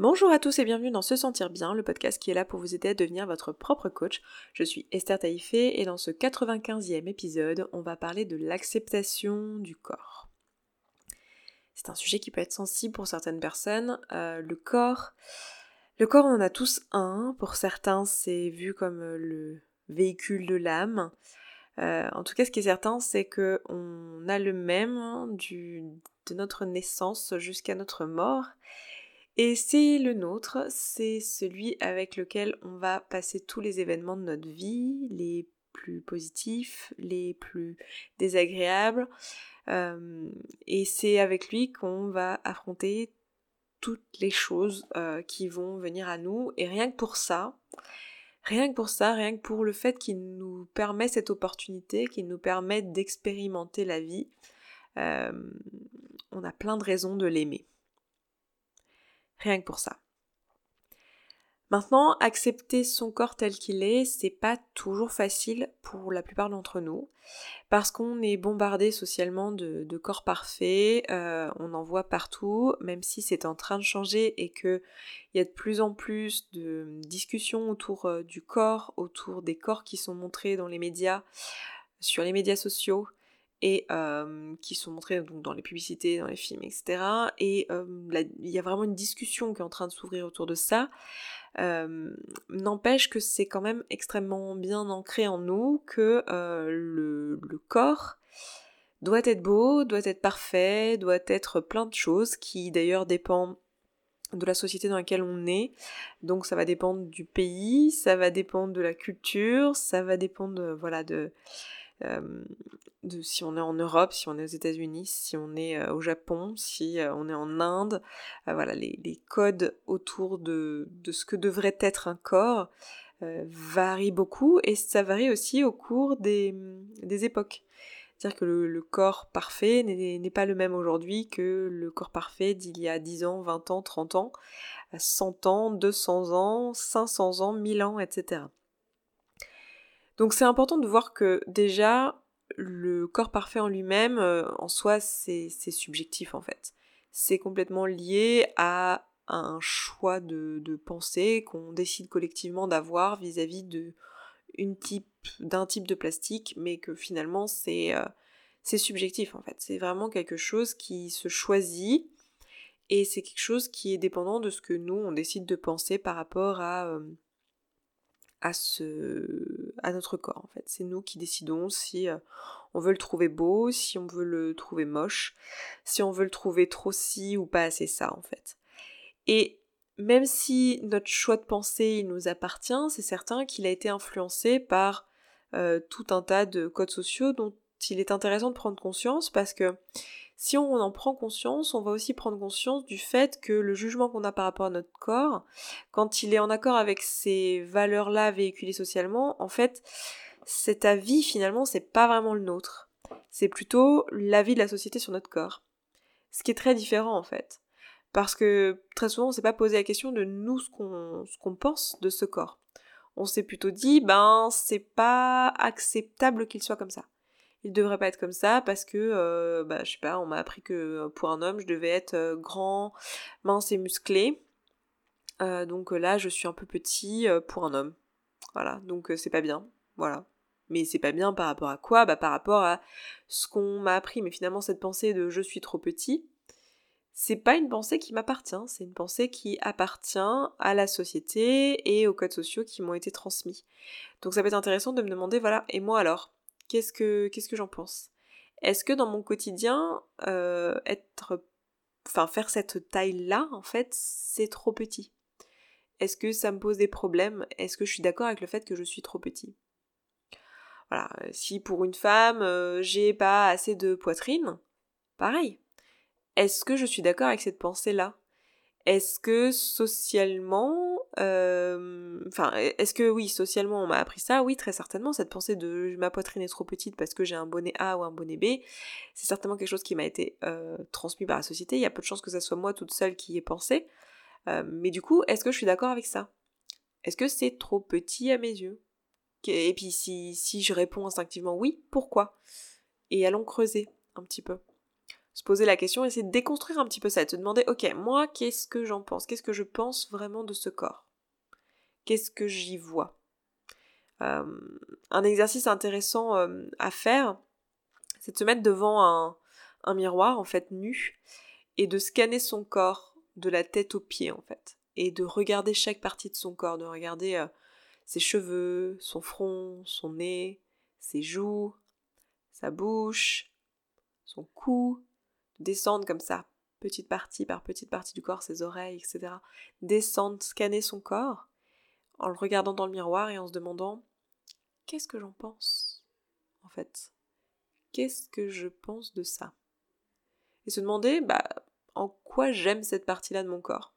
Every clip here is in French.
Bonjour à tous et bienvenue dans Se Sentir Bien, le podcast qui est là pour vous aider à devenir votre propre coach. Je suis Esther Taïfé et dans ce 95e épisode, on va parler de l'acceptation du corps. C'est un sujet qui peut être sensible pour certaines personnes. Euh, le corps, le corps on en a tous un. Pour certains, c'est vu comme le véhicule de l'âme. Euh, en tout cas, ce qui est certain, c'est que on a le même de notre naissance jusqu'à notre mort. Et c'est le nôtre, c'est celui avec lequel on va passer tous les événements de notre vie, les plus positifs, les plus désagréables. Euh, et c'est avec lui qu'on va affronter toutes les choses euh, qui vont venir à nous. Et rien que pour ça, rien que pour ça, rien que pour le fait qu'il nous permet cette opportunité, qu'il nous permet d'expérimenter la vie, euh, on a plein de raisons de l'aimer. Rien que pour ça. Maintenant, accepter son corps tel qu'il est, c'est pas toujours facile pour la plupart d'entre nous, parce qu'on est bombardé socialement de, corps parfaits, euh, on en voit partout, même si c'est en train de changer et qu'il y a de plus en plus de discussions autour euh, du corps, autour des corps qui sont montrés dans les médias, sur les médias sociaux, et qui sont montrés donc, dans les publicités, dans les films, etc. Et il y a vraiment une discussion qui est en train de s'ouvrir autour de ça. N'empêche que c'est quand même extrêmement bien ancré en nous que le, corps doit être beau, doit être parfait, doit être plein de choses qui d'ailleurs dépendent de la société dans laquelle on est. Donc ça va dépendre du pays, ça va dépendre de la culture, ça va dépendre voilà de si on est en Europe, si on est aux États-Unis, si on est au Japon, si on est en Inde, voilà, les, codes autour de, ce que devrait être un corps varient beaucoup et ça varie aussi au cours des, époques. C'est-à-dire que le, corps parfait n'est pas le même aujourd'hui que le corps parfait d'il y a 10 ans, 20 ans, 30 ans, 100 ans, 200 ans, 500 ans, 1000 ans, etc. Donc c'est important de voir que déjà, le corps parfait en lui-même, euh, en soi, c'est subjectif en fait. C'est complètement lié à un choix de, pensée qu'on décide collectivement d'avoir vis-à-vis d'un type de plastique, mais que finalement c'est euh, c'est subjectif en fait. C'est vraiment quelque chose qui se choisit et c'est quelque chose qui est dépendant de ce que nous on décide de penser par rapport à euh, à, ce, notre corps en fait. C'est nous qui décidons si euh, on veut le trouver beau, si on veut le trouver moche, si on veut le trouver trop si ou pas assez ça en fait. Et même si notre choix de pensée il nous appartient, c'est certain qu'il a été influencé par euh, tout un tas de codes sociaux dont il est intéressant de prendre conscience parce que si on en prend conscience, on va aussi prendre conscience du fait que le jugement qu'on a par rapport à notre corps, quand il est en accord avec ces valeurs-là véhiculées socialement, en fait, cet avis finalement, c'est pas vraiment le nôtre. C'est plutôt l'avis de la société sur notre corps. Ce qui est très différent en fait. Parce que très souvent, on s'est pas posé la question de nous ce qu'on, pense de ce corps. On s'est plutôt dit, ben, c'est pas acceptable qu'il soit comme ça il devrait pas être comme ça parce que, euh, bah, je sais pas, on m'a appris que euh, pour un homme, je devais être euh, grand, mince et musclé. donc là, je suis un peu petit pour un homme. Voilà, donc c'est pas bien. Voilà. Mais c'est pas bien par rapport à quoi? Bah par rapport à ce qu'on m'a appris. Mais finalement, cette pensée de je suis trop petit, c'est pas une pensée qui m'appartient, c'est une pensée qui appartient à la société et aux codes sociaux qui m'ont été transmis. Donc ça peut être intéressant de me demander, voilà, et moi alors? Qu'est-ce que, j'en pense? Est-ce que dans mon quotidien, euh, être, enfin faire cette taille-là, en fait, c'est trop petit? Est-ce que ça me pose des problèmes? Est-ce que je suis d'accord avec le fait que je suis trop petit? Voilà, si pour une femme, euh, j'ai pas assez de poitrine, pareil. Est-ce que je suis d'accord avec cette pensée-là? Est-ce que socialement, euh, enfin, est-ce que oui, socialement on m'a appris ça? Oui, très certainement. Cette pensée de ma poitrine est trop petite parce que j'ai un bonnet A ou un bonnet B, c'est certainement quelque chose qui m'a été euh, transmis par la société. Il y a peu de chances que ça soit moi toute seule qui y ai pensé. Euh, mais du coup, est-ce que je suis d'accord avec ça? Est-ce que c'est trop petit à mes yeux? Et puis si, si je réponds instinctivement oui, pourquoi? Et allons creuser un petit peu. Se poser la question, essayer de déconstruire un petit peu ça, de se demander, ok, moi, qu'est-ce que j'en pense? Qu'est-ce que je pense vraiment de ce corps? Qu'est-ce que j'y vois? Euh, Un exercice intéressant euh, à faire, c'est de se mettre devant un, miroir, en fait, nu, et de scanner son corps de la tête aux pieds, en fait, et de regarder chaque partie de son corps, de regarder euh, ses cheveux, son front, son nez, ses joues, sa bouche, son cou, descendre comme ça, petite partie par petite partie du corps, ses oreilles, etc. Descendre, scanner son corps en le regardant dans le miroir et en se demandant qu'est-ce que j'en pense en fait? Qu'est-ce que je pense de ça? Et se demander bah, en quoi j'aime cette partie-là de mon corps?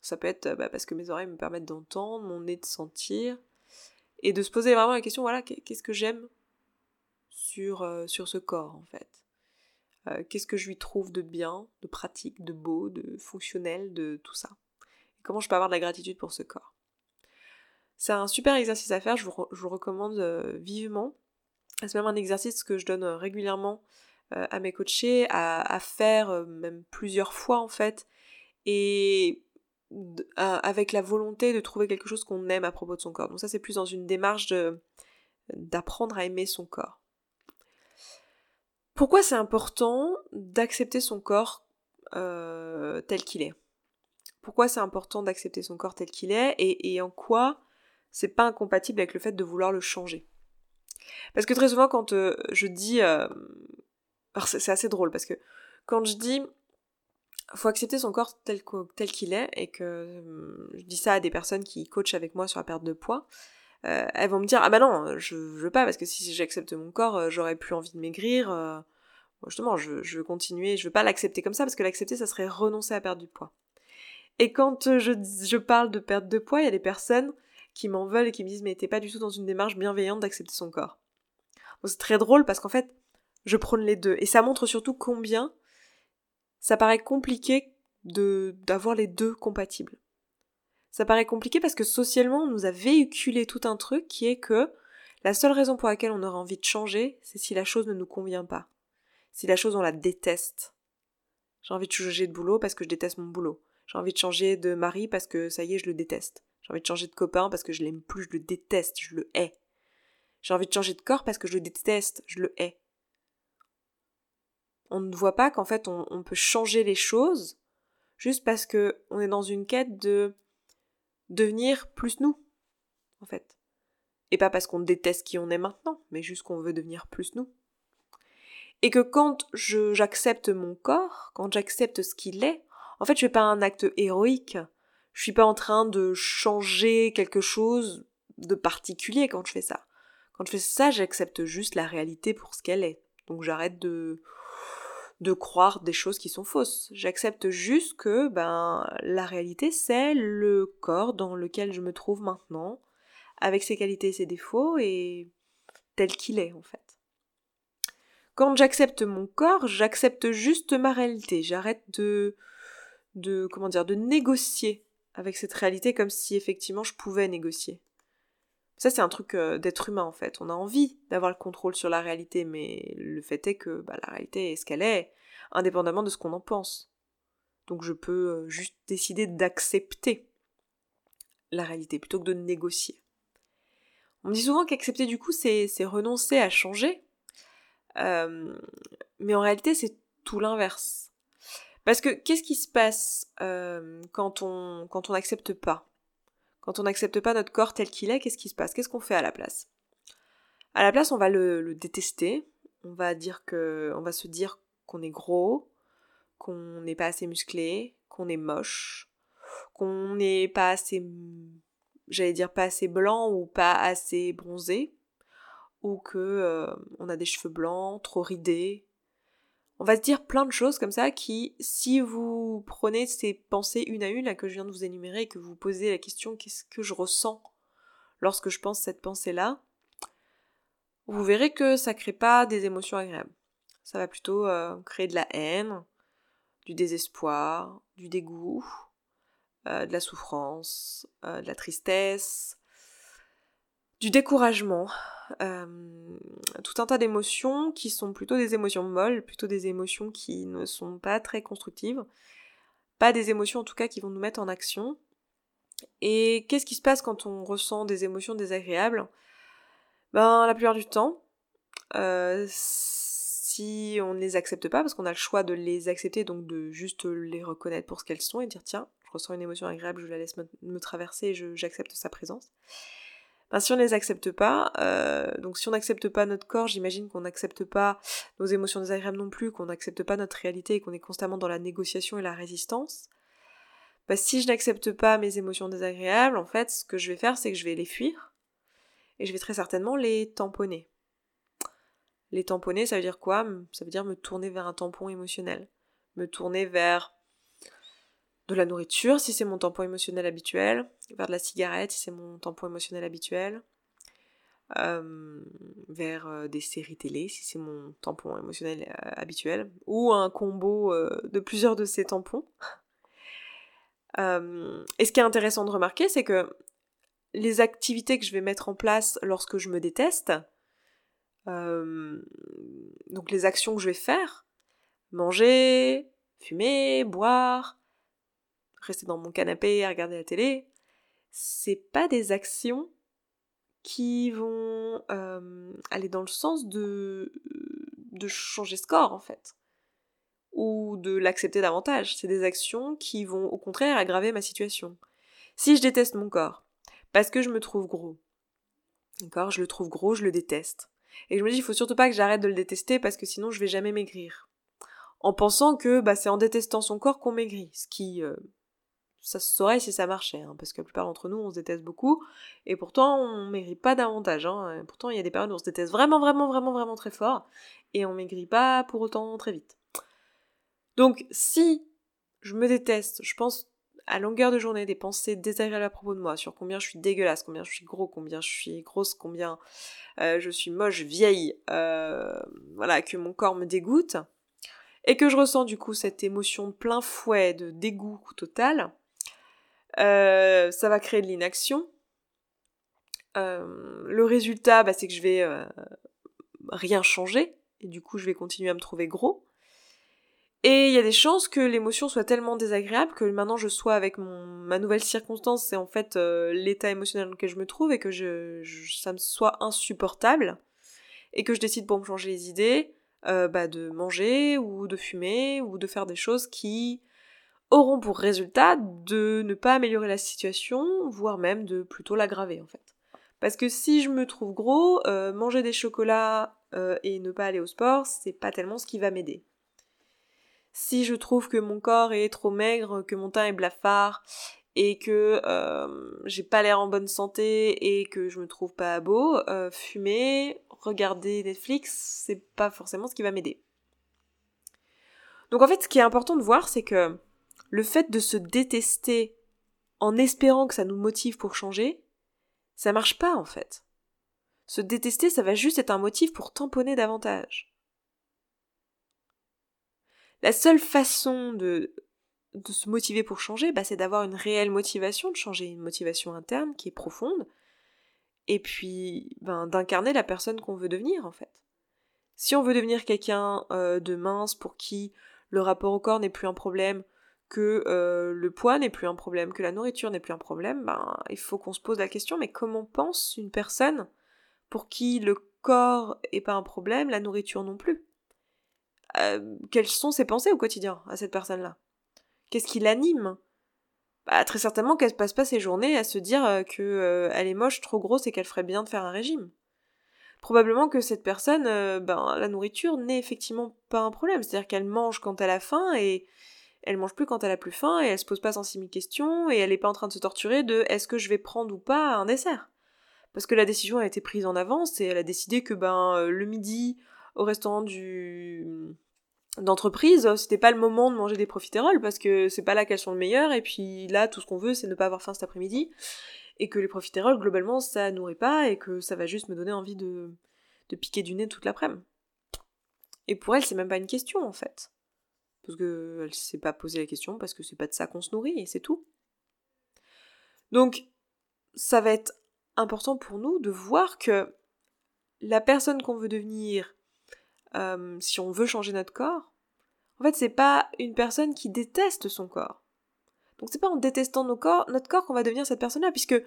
Ça peut être bah, parce que mes oreilles me permettent d'entendre, mon nez de sentir, et de se poser vraiment la question voilà, qu'est-ce que j'aime sur, euh, sur ce corps en fait? Euh, Qu'est-ce que je lui trouve de bien, de pratique, de beau, de fonctionnel, de tout ça? Et Comment je peux avoir de la gratitude pour ce corps? C'est un super exercice à faire, je vous, recommande euh, vivement. C'est même un exercice que je donne régulièrement à mes coachés à faire même plusieurs fois en fait. Et avec la volonté de trouver quelque chose qu'on aime à propos de son corps. Donc ça c'est plus dans une démarche d'apprendre à aimer son corps. Pourquoi c'est important d'accepter son corps euh, tel qu'il est? Pourquoi c'est important d'accepter son corps tel qu'il est et, en quoi c'est pas incompatible avec le fait de vouloir le changer? Parce que très souvent quand euh, je dis... Euh, alors c'est assez drôle parce que quand je dis faut accepter son corps tel qu'il est et que hum, je dis ça à des personnes qui coachent avec moi sur la perte de poids, euh, elles vont me dire ah bah non je, veux pas parce que si j'accepte mon corps euh, j'aurais plus envie de maigrir euh, justement je, veux continuer je veux pas l'accepter comme ça parce que l'accepter ça serait renoncer à perdre du poids et quand je, je parle de perte de poids il y a des personnes qui m'en veulent et qui me disent mais t'es pas du tout dans une démarche bienveillante d'accepter son corps c'est très drôle parce qu'en fait je prône les deux et ça montre surtout combien ça paraît compliqué de d'avoir les deux compatibles. Ça paraît compliqué parce que socialement, on nous a véhiculé tout un truc qui est que la seule raison pour laquelle on aurait envie de changer, c'est si la chose ne nous convient pas. Si la chose, on la déteste. J'ai envie de changer de boulot parce que je déteste mon boulot. J'ai envie de changer de mari parce que ça y est, je le déteste. J'ai envie de changer de copain parce que je l'aime plus, je le déteste, je le hais. J'ai envie de changer de corps parce que je le déteste, je le hais on ne voit pas qu'en fait on, peut changer les choses juste parce que on est dans une quête de devenir plus nous, en fait. Et pas parce qu'on déteste qui on est maintenant, mais juste qu'on veut devenir plus nous. Et que quand j'accepte mon corps, quand j'accepte ce qu'il est, en fait je fais pas un acte héroïque. Je suis pas en train de changer quelque chose de particulier quand je fais ça. Quand je fais ça, j'accepte juste la réalité pour ce qu'elle est. Donc j'arrête de de croire des choses qui sont fausses. J'accepte juste que ben la réalité c'est le corps dans lequel je me trouve maintenant, avec ses qualités et ses défauts et tel qu'il est en fait. Quand j'accepte mon corps, j'accepte juste ma réalité. J'arrête de de comment dire de négocier avec cette réalité comme si effectivement je pouvais négocier. Ça, c'est un truc euh, d'être humain en fait. On a envie d'avoir le contrôle sur la réalité, mais le fait est que bah, la réalité est ce qu'elle est, indépendamment de ce qu'on en pense. Donc je peux euh, juste décider d'accepter la réalité plutôt que de négocier. On me dit souvent qu'accepter du coup, c'est renoncer à changer. Mais en réalité, c'est tout l'inverse. Parce que qu'est-ce qui se passe quand on quand on n'accepte pas? Quand on n'accepte pas notre corps tel qu'il est, qu'est-ce qui se passe? Qu'est-ce qu'on fait à la place? À la place, on va le, détester. On va dire que, on va se dire qu'on est gros, qu'on n'est pas assez musclé, qu'on est moche, qu'on n'est pas assez, j'allais dire pas assez blanc ou pas assez bronzé, ou que euh, on a des cheveux blancs, trop ridés, on va se dire plein de choses comme ça qui, si vous prenez ces pensées une à une que je viens de vous énumérer et que vous posez la question qu'est-ce que je ressens lorsque je pense cette pensée-là, vous verrez que ça crée pas des émotions agréables. Ça va plutôt euh, créer de la haine, du désespoir, du dégoût, euh, de la souffrance, de la tristesse, du découragement, euh, tout un tas d'émotions qui sont plutôt des émotions molles, plutôt des émotions qui ne sont pas très constructives, pas des émotions en tout cas qui vont nous mettre en action. Et qu'est-ce qui se passe quand on ressent des émotions désagréables? Ben la plupart du temps, euh, si on ne les accepte pas, parce qu'on a le choix de les accepter, donc de juste les reconnaître pour ce qu'elles sont et dire tiens, je ressens une émotion agréable, je la laisse me, traverser et j'accepte sa présence. Si on ne les accepte pas, euh, donc si on n'accepte pas notre corps, j'imagine qu'on n'accepte pas nos émotions désagréables non plus, qu'on n'accepte pas notre réalité et qu'on est constamment dans la négociation et la résistance. Ben, si je n'accepte pas mes émotions désagréables, en fait, ce que je vais faire, c'est que je vais les fuir et je vais très certainement les tamponner. Les tamponner, ça veut dire quoi? Ça veut dire me tourner vers un tampon émotionnel. Me tourner vers de la nourriture si c'est mon tampon émotionnel habituel, vers de la cigarette si c'est mon tampon émotionnel habituel, euh, vers euh, des séries télé si c'est mon tampon émotionnel euh, habituel, ou un combo de plusieurs de ces tampons. et ce qui est intéressant de remarquer, c'est que les activités que je vais mettre en place lorsque je me déteste, donc les actions que je vais faire, manger, fumer, boire, rester dans mon canapé à regarder la télé, c'est pas des actions qui vont euh, aller dans le sens de, de changer score en fait ou de l'accepter davantage. C'est des actions qui vont au contraire aggraver ma situation. Si je déteste mon corps, parce que je me trouve gros, d'accord, je le trouve gros, je le déteste. Et je me dis, il faut surtout pas que j'arrête de le détester parce que sinon je vais jamais maigrir. En pensant que bah, c'est en détestant son corps qu'on maigrit, ce qui euh, ça se saurait si ça marchait, hein, parce que la plupart d'entre nous, on se déteste beaucoup, et pourtant, on maigrit pas davantage. Hein, pourtant, il y a des périodes où on se déteste vraiment, vraiment, vraiment, vraiment très fort, et on maigrit pas pour autant très vite. Donc, si je me déteste, je pense à longueur de journée des pensées désagréables à propos de moi, sur combien je suis dégueulasse, combien je suis gros, combien je suis grosse, combien euh, je suis moche, vieille, euh, voilà, que mon corps me dégoûte, et que je ressens du coup cette émotion de plein fouet de dégoût total, euh, ça va créer de l'inaction. Euh, le résultat, bah, c'est que je vais euh, rien changer, et du coup je vais continuer à me trouver gros. Et il y a des chances que l'émotion soit tellement désagréable que maintenant je sois avec mon, ma nouvelle circonstance, c'est en fait l'état émotionnel dans lequel je me trouve, et que ça me soit insupportable, et que je décide pour me changer les idées, bah, de manger, ou de fumer, ou de faire des choses qui auront pour résultat de ne pas améliorer la situation, voire même de plutôt l'aggraver en fait. Parce que si je me trouve gros, euh, manger des chocolats euh, et ne pas aller au sport, c'est pas tellement ce qui va m'aider. Si je trouve que mon corps est trop maigre, que mon teint est blafard, et que euh, j'ai pas l'air en bonne santé et que je me trouve pas beau, fumer, regarder Netflix, c'est pas forcément ce qui va m'aider. Donc en fait, ce qui est important de voir, c'est que le fait de se détester en espérant que ça nous motive pour changer, ça marche pas en fait. Se détester, ça va juste être un motif pour tamponner davantage. La seule façon de, se motiver pour changer, bah, c'est d'avoir une réelle motivation de changer, une motivation interne qui est profonde, et puis ben, d'incarner la personne qu'on veut devenir en fait. Si on veut devenir quelqu'un euh, de mince pour qui le rapport au corps n'est plus un problème, que euh, le poids n'est plus un problème, que la nourriture n'est plus un problème, ben, il faut qu'on se pose la question, mais comment pense une personne pour qui le corps est pas un problème, la nourriture non plus? Euh, Quelles sont ses pensées au quotidien à cette personne-là? Qu'est-ce qui l'anime? Bah, Très certainement qu'elle passe pas ses journées à se dire euh, que elle est moche, trop grosse et qu'elle ferait bien de faire un régime. Probablement que cette personne, ben, la nourriture n'est effectivement pas un problème, c'est-à-dire qu'elle mange quand elle a faim et elle mange plus quand elle a plus faim et elle se pose pas 106 000 questions et elle est pas en train de se torturer de est-ce que je vais prendre ou pas un dessert? Parce que la décision a été prise en avance et elle a décidé que ben euh, le midi au restaurant du d'entreprise, c'était pas le moment de manger des profiteroles parce que c'est pas là qu'elles sont le meilleur et puis là tout ce qu'on veut c'est ne pas avoir faim cet après-midi et que les profiteroles globalement ça nourrit pas et que ça va juste me donner envie de de piquer du nez toute l'après-midi. Et pour elle c'est même pas une question en fait parce qu'elle s'est pas posé la question, parce que c'est pas de ça qu'on se nourrit, et c'est tout. Donc, ça va être important pour nous de voir que la personne qu'on veut devenir, euh, si on veut changer notre corps, en fait, c'est pas une personne qui déteste son corps. Donc c'est pas en détestant notre corps qu'on va devenir cette personne-là, puisque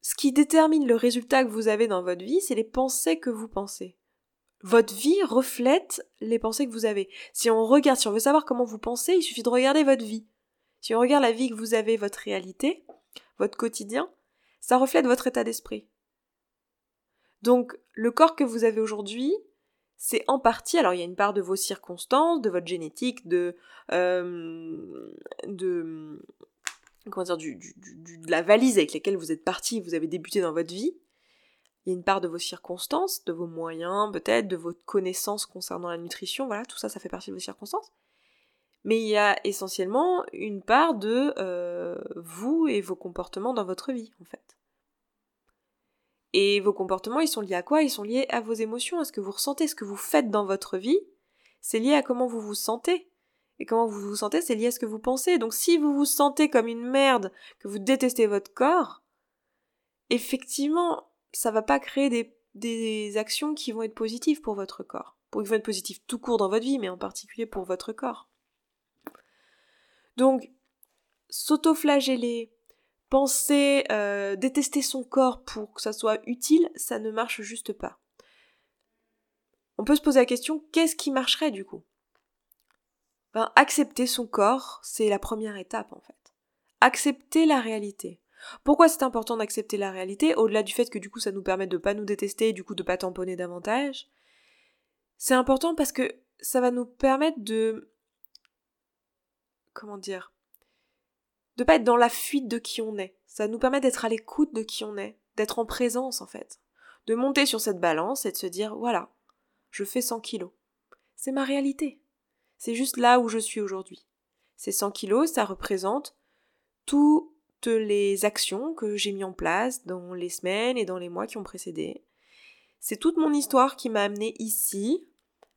ce qui détermine le résultat que vous avez dans votre vie, c'est les pensées que vous pensez. Votre vie reflète les pensées que vous avez. Si on regarde, si on veut savoir comment vous pensez, il suffit de regarder votre vie. Si on regarde la vie que vous avez, votre réalité, votre quotidien, ça reflète votre état d'esprit. Donc, le corps que vous avez aujourd'hui, c'est en partie, alors il y a une part de vos circonstances, de votre génétique, de, euh, de comment dire, du, de la valise avec laquelle vous êtes parti, vous avez débuté dans votre vie. Il y a une part de vos circonstances, de vos moyens, peut-être, de votre connaissance concernant la nutrition, voilà, tout ça, ça fait partie de vos circonstances. Mais il y a essentiellement une part de euh, vous et vos comportements dans votre vie, en fait. Et vos comportements, ils sont liés à quoi? Ils sont liés à vos émotions, à ce que vous ressentez, ce que vous faites dans votre vie. C'est lié à comment vous vous sentez. Et comment vous vous sentez, c'est lié à ce que vous pensez. Donc si vous vous sentez comme une merde, que vous détestez votre corps, effectivement, ça va pas créer des, actions qui vont être positives pour votre corps. Pour qu'ils vont être positives tout court dans votre vie, mais en particulier pour votre corps. Donc, s'autoflageller, penser euh, détester son corps pour que ça soit utile, ça ne marche juste pas. On peut se poser la question, qu'est-ce qui marcherait du coup? Ben, Accepter son corps, c'est la première étape en fait. Accepter la réalité. Pourquoi c'est important d'accepter la réalité, au-delà du fait que du coup ça nous permet de pas nous détester, du coup de pas tamponner davantage? C'est important parce que ça va nous permettre de... Comment dire de pas être dans la fuite de qui on est. Ça nous permet d'être à l'écoute de qui on est, d'être en présence en fait. De monter sur cette balance et de se dire voilà, je fais 100 kilos. C'est ma réalité. C'est juste là où je suis aujourd'hui. Ces 100 kilos, ça représente toutes les actions que j'ai mis en place dans les semaines et dans les mois qui ont précédé. C'est toute mon histoire qui m'a amené ici,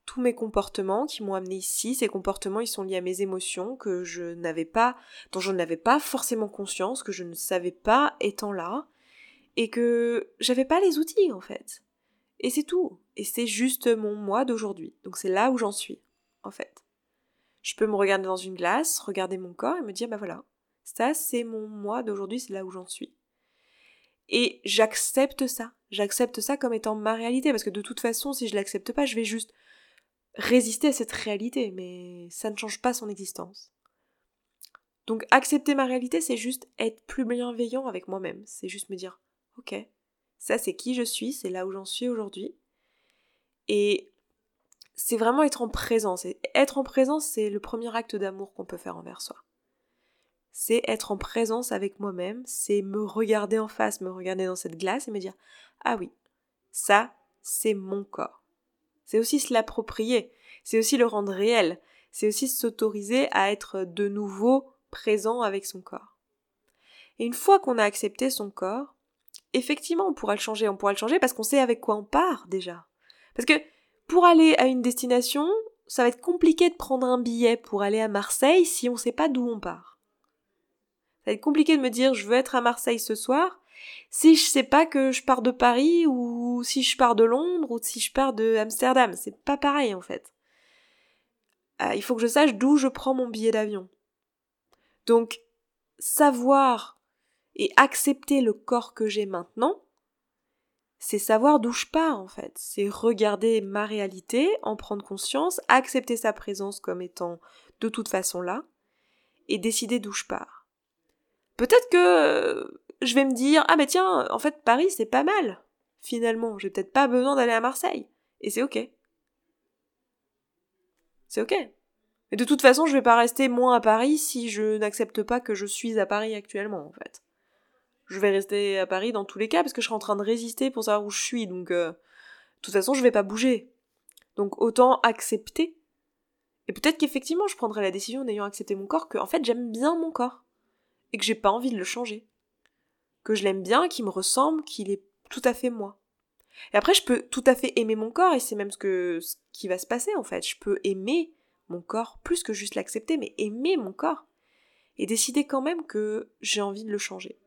tous mes comportements qui m'ont amené ici. Ces comportements, ils sont liés à mes émotions que je n'avais pas, dont je n'avais pas forcément conscience, que je ne savais pas étant là, et que j'avais pas les outils en fait. Et c'est tout. Et c'est juste mon moi d'aujourd'hui. Donc c'est là où j'en suis, en fait. Je peux me regarder dans une glace, regarder mon corps et me dire, bah voilà, ça c'est mon moi d'aujourd'hui, c'est là où j'en suis. Et j'accepte ça. J'accepte ça comme étant ma réalité, parce que de toute façon, si je l'accepte pas, je vais juste résister à cette réalité, mais ça ne change pas son existence. Donc accepter ma réalité, c'est juste être plus bienveillant avec moi-même. C'est juste me dire, ok, ça c'est qui je suis, c'est là où j'en suis aujourd'hui. Et c'est vraiment être en présence. Et être en présence, c'est le premier acte d'amour qu'on peut faire envers soi. C'est être en présence avec moi-même, c'est me regarder en face, me regarder dans cette glace et me dire, ah oui, ça, c'est mon corps. C'est aussi se l'approprier, c'est aussi le rendre réel, c'est aussi s'autoriser à être de nouveau présent avec son corps. Et une fois qu'on a accepté son corps, effectivement, on pourra le changer. On pourra le changer parce qu'on sait avec quoi on part déjà. Parce que pour aller à une destination, ça va être compliqué de prendre un billet pour aller à Marseille si on ne sait pas d'où on part. Va compliqué de me dire je veux être à Marseille ce soir si je sais pas que je pars de Paris ou si je pars de Londres ou si je pars de Amsterdam, c'est pas pareil en fait. Euh, il faut que je sache d'où je prends mon billet d'avion. Donc, savoir et accepter le corps que j'ai maintenant, c'est savoir d'où je pars en fait. C'est regarder ma réalité, en prendre conscience, accepter sa présence comme étant de toute façon là, et décider d'où je pars. Peut-être que je vais me dire ah mais tiens en fait Paris c'est pas mal. Finalement j'ai peut-être pas besoin d'aller à Marseille. Et c'est ok. C'est ok. Et de toute façon je vais pas rester moins à Paris si je n'accepte pas que je suis à Paris actuellement en fait. Je vais rester à Paris dans tous les cas parce que je serai en train de résister pour savoir où je suis. Donc euh, de toute façon je vais pas bouger. Donc autant accepter. Et peut-être qu'effectivement je prendrai la décision d'ayant accepté mon corps que en fait j'aime bien mon corps et que j'ai pas envie de le changer que je l'aime bien, qu'il me ressemble, qu'il est tout à fait moi. Et après, je peux tout à fait aimer mon corps, et c'est même ce, que, ce qui va se passer en fait. Je peux aimer mon corps, plus que juste l'accepter, mais aimer mon corps. Et décider quand même que j'ai envie de le changer.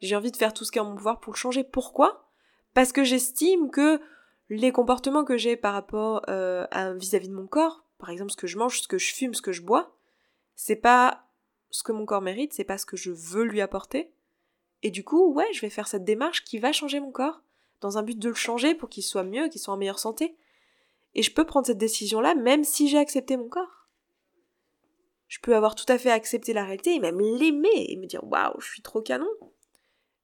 J'ai envie de faire tout ce qui est en mon pouvoir pour le changer. Pourquoi? Parce que j'estime que les comportements que j'ai par rapport euh, à vis-à-vis de mon corps, par exemple ce que je mange, ce que je fume, ce que je bois, c'est pas ce que mon corps mérite, c'est pas ce que je veux lui apporter. Et du coup, ouais, je vais faire cette démarche qui va changer mon corps, dans un but de le changer pour qu'il soit mieux, qu'il soit en meilleure santé. Et je peux prendre cette décision-là même si j'ai accepté mon corps. Je peux avoir tout à fait accepté la réalité et même l'aimer et me dire waouh, je suis trop canon.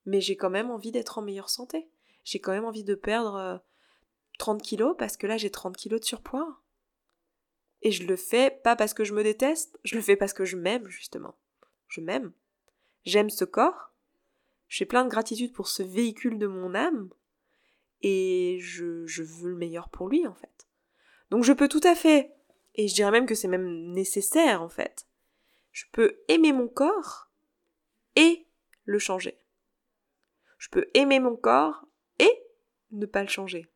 Mais j'ai quand même envie d'être en meilleure santé. J'ai quand même envie de perdre 30 euh, kilos parce que là j'ai 30 kilos de surpoids. Et je le fais pas parce que je me déteste, je le fais parce que je m'aime justement. Je m'aime. J'aime ce corps. J'ai plein de gratitude pour ce véhicule de mon âme. Et je, veux le meilleur pour lui en fait. Donc je peux tout à fait, et je dirais même que c'est même nécessaire en fait, je peux aimer mon corps et le changer. Je peux aimer mon corps et ne pas le changer.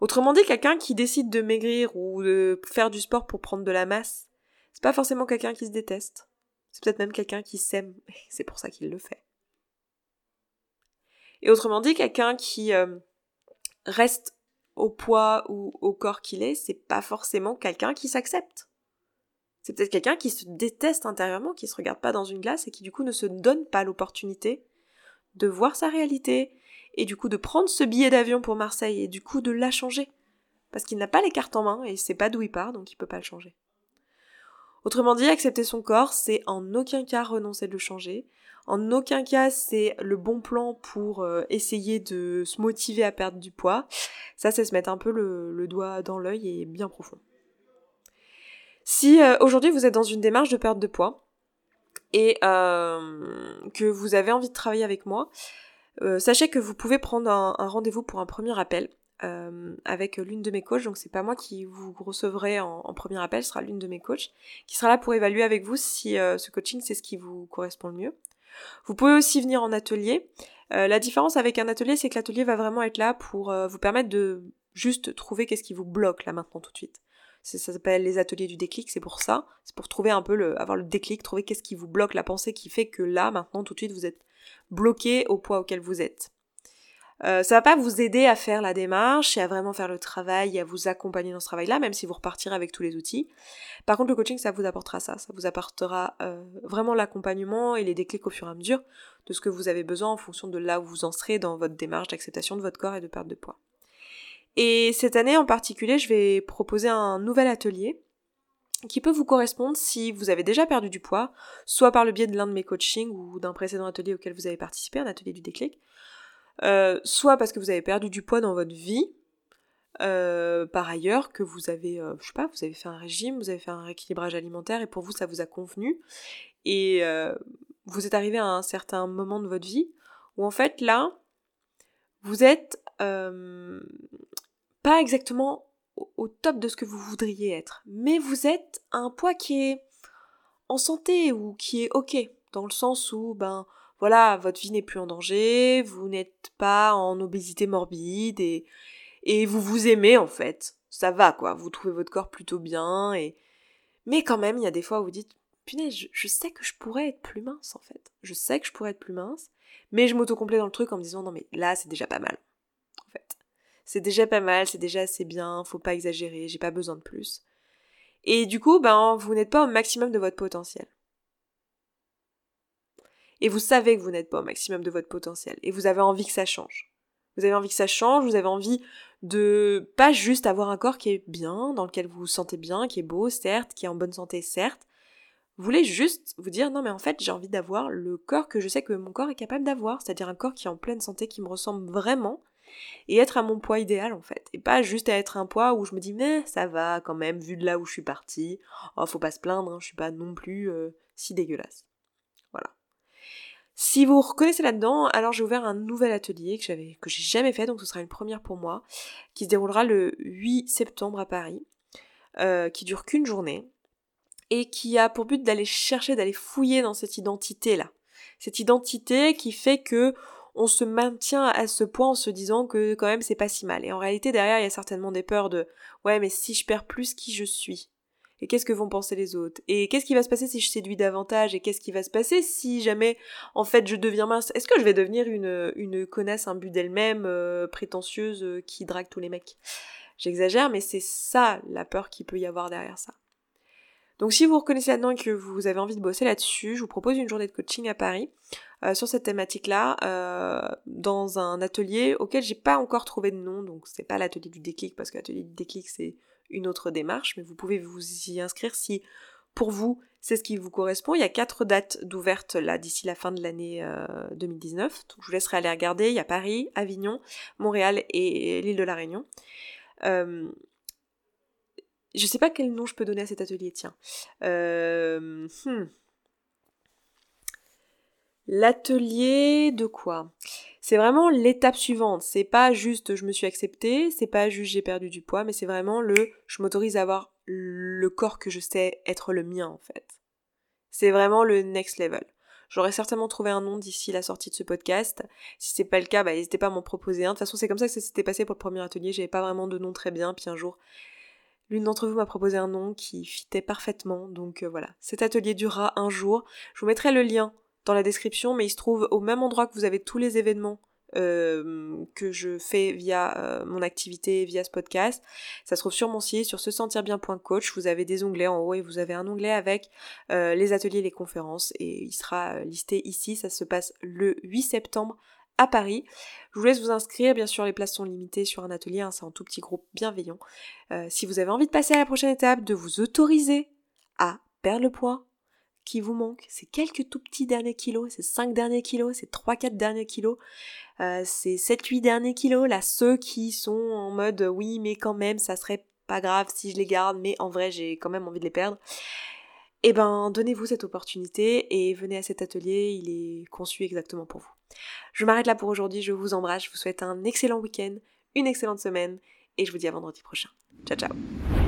Autrement dit, quelqu'un qui décide de maigrir ou de faire du sport pour prendre de la masse, c'est pas forcément quelqu'un qui se déteste. C'est peut-être même quelqu'un qui s'aime, c'est pour ça qu'il le fait. Et autrement dit, quelqu'un qui euh, reste au poids ou au corps qu'il est, c'est pas forcément quelqu'un qui s'accepte. C'est peut-être quelqu'un qui se déteste intérieurement, qui se regarde pas dans une glace et qui du coup ne se donne pas l'opportunité de voir sa réalité et du coup de prendre ce billet d'avion pour Marseille et du coup de la changer. Parce qu'il n'a pas les cartes en main et il sait pas d'où il part donc il peut pas le changer. Autrement dit, accepter son corps, c'est en aucun cas renoncer de le changer, en aucun cas, c'est le bon plan pour euh, essayer de se motiver à perdre du poids. Ça, c'est se mettre un peu le, doigt dans l'œil et bien profond. Si euh, aujourd'hui vous êtes dans une démarche de perte de poids et euh, que vous avez envie de travailler avec moi, sachez que vous pouvez prendre un, rendez-vous pour un premier appel. avec l'une de mes coachs, donc c'est pas moi qui vous recevrez en, premier appel, ce sera l'une de mes coachs qui sera là pour évaluer avec vous si ce coaching c'est ce qui vous correspond le mieux. Vous pouvez aussi venir en atelier. Euh, la différence avec un atelier, c'est que l'atelier va vraiment être là pour euh, vous permettre de juste trouver qu'est-ce qui vous bloque là maintenant tout de suite. Ça, s'appelle les ateliers du déclic, c'est pour ça. C'est pour trouver un peu le, avoir le déclic, trouver qu'est-ce qui vous bloque, la pensée qui fait que là, maintenant, tout de suite, vous êtes bloqué au poids auquel vous êtes. Euh, ça va pas vous aider à faire la démarche et à vraiment faire le travail et à vous accompagner dans ce travail-là, même si vous repartirez avec tous les outils. Par contre, le coaching, ça vous apportera ça. Ça vous apportera euh, vraiment l'accompagnement et les déclics au fur et à mesure de ce que vous avez besoin en fonction de là où vous en serez dans votre démarche d'acceptation de votre corps et de perte de poids. Et cette année en particulier, je vais proposer un nouvel atelier qui peut vous correspondre si vous avez déjà perdu du poids, soit par le biais de l'un de mes coachings ou d'un précédent atelier auquel vous avez participé, un atelier du déclic, euh, soit parce que vous avez perdu du poids dans votre vie, euh, par ailleurs que vous avez, euh, je sais pas, vous avez fait un régime, vous avez fait un rééquilibrage alimentaire et pour vous ça vous a convenu. Et vous êtes arrivé à un certain moment de votre vie où en fait là vous êtes pas exactement au top de ce que vous voudriez être, mais vous êtes un poids qui est en santé ou qui est ok dans le sens où ben voilà, votre vie n'est plus en danger, vous n'êtes pas en obésité morbide et, et vous vous aimez en fait. Ça va quoi, vous trouvez votre corps plutôt bien et mais quand même, il y a des fois où vous dites punaise, je, sais que je pourrais être plus mince en fait. Je sais que je pourrais être plus mince, mais je m'autocomplais dans le truc en me disant non mais là, c'est déjà pas mal. C'est déjà pas mal, c'est déjà assez bien, faut pas exagérer, j'ai pas besoin de plus. Et du coup, ben vous n'êtes pas au maximum de votre potentiel et vous savez que vous n'êtes pas au maximum de votre potentiel et vous avez envie que ça change. Vous avez envie que ça change, vous avez envie de pas juste avoir un corps qui est bien, dans lequel vous vous sentez bien, qui est beau, certes, qui est en bonne santé, certes. Vous voulez juste vous dire non mais en fait j'ai envie d'avoir le corps que je sais que mon corps est capable d'avoir, c'est-à-dire un corps qui est en pleine santé, qui me ressemble vraiment, et être à mon poids idéal en fait. Et pas juste à être un poids où je me dis mais ça va quand même vu de là où je suis partie. Oh faut pas se plaindre, hein, je suis pas non plus euh, si dégueulasse. Si vous reconnaissez là-dedans, alors j'ai ouvert un nouvel atelier que j'avais que j'ai jamais fait, donc ce sera une première pour moi, qui se déroulera le 8 septembre à Paris, euh, qui dure qu'une journée et qui a pour but d'aller chercher, d'aller fouiller dans cette identité-là, cette identité qui fait que on se maintient à ce point en se disant que quand même c'est pas si mal. Et en réalité derrière il y a certainement des peurs de ouais mais si je perds plus qui je suis, Et qu'est-ce que vont penser les autres? Et qu'est-ce qui va se passer si je séduis davantage? Et qu'est-ce qui va se passer si jamais, en fait, je deviens mince? Est-ce que je vais devenir une, une connasse imbue d'elle-même, euh, prétentieuse, euh, qui drague tous les mecs? J'exagère, mais c'est ça la peur qu'il peut y avoir derrière ça. Donc si vous reconnaissez là-dedans et que vous avez envie de bosser là-dessus, je vous propose une journée de coaching à Paris euh, sur cette thématique-là, euh, dans un atelier auquel j'ai pas encore trouvé de nom, donc c'est pas l'atelier du déclic, parce que l'atelier du déclic c'est une autre démarche, mais vous pouvez vous y inscrire si pour vous c'est ce qui vous correspond. Il y a quatre dates d'ouverture là d'ici la fin de l'année 2019, euh, donc je vous laisserai aller regarder. Il y a Paris, Avignon, Montréal et l'île de la Réunion. Je sais pas quel nom je peux donner à cet atelier, tiens. Euh, hmm. L'atelier de quoi? C'est vraiment l'étape suivante. C'est pas juste je me suis acceptée, c'est pas juste j'ai perdu du poids, mais c'est vraiment le je m'autorise à avoir le corps que je sais être le mien en fait. C'est vraiment le next level. J'aurais certainement trouvé un nom d'ici la sortie de ce podcast. Si c'est pas le cas, bah, n'hésitez pas à m'en proposer un. De toute façon, c'est comme ça que ça s'était passé pour le premier atelier. J'avais pas vraiment de nom très bien. Puis un jour, L'une d'entre vous m'a proposé un nom qui fitait parfaitement, donc euh, voilà. Cet atelier durera un jour. Je vous mettrai le lien dans la description, mais il se trouve au même endroit que vous avez tous les événements euh, que je fais via euh, mon activité, via ce podcast. Ça se trouve sur mon site, sur se sentir bien.coach. Vous avez des onglets en haut et vous avez un onglet avec les ateliers, les conférences et il sera listé ici. Ça se passe le 8 septembre à Paris. Je vous laisse vous inscrire, bien sûr les places sont limitées sur un atelier, hein, c'est un tout petit groupe bienveillant. Euh, si vous avez envie de passer à la prochaine étape, de vous autoriser à perdre le poids qui vous manque, c'est quelques tout petits derniers kilos, c'est 5 derniers kilos, c'est 3-4 derniers kilos, euh, c'est 7-8 derniers kilos, là ceux qui sont en mode oui mais quand même ça serait pas grave si je les garde, mais en vrai j'ai quand même envie de les perdre. Eh ben donnez-vous cette opportunité et venez à cet atelier, il est conçu exactement pour vous. Je m'arrête là pour aujourd'hui, je vous embrasse, je vous souhaite un excellent week-end, une excellente semaine et je vous dis à vendredi prochain. Ciao ciao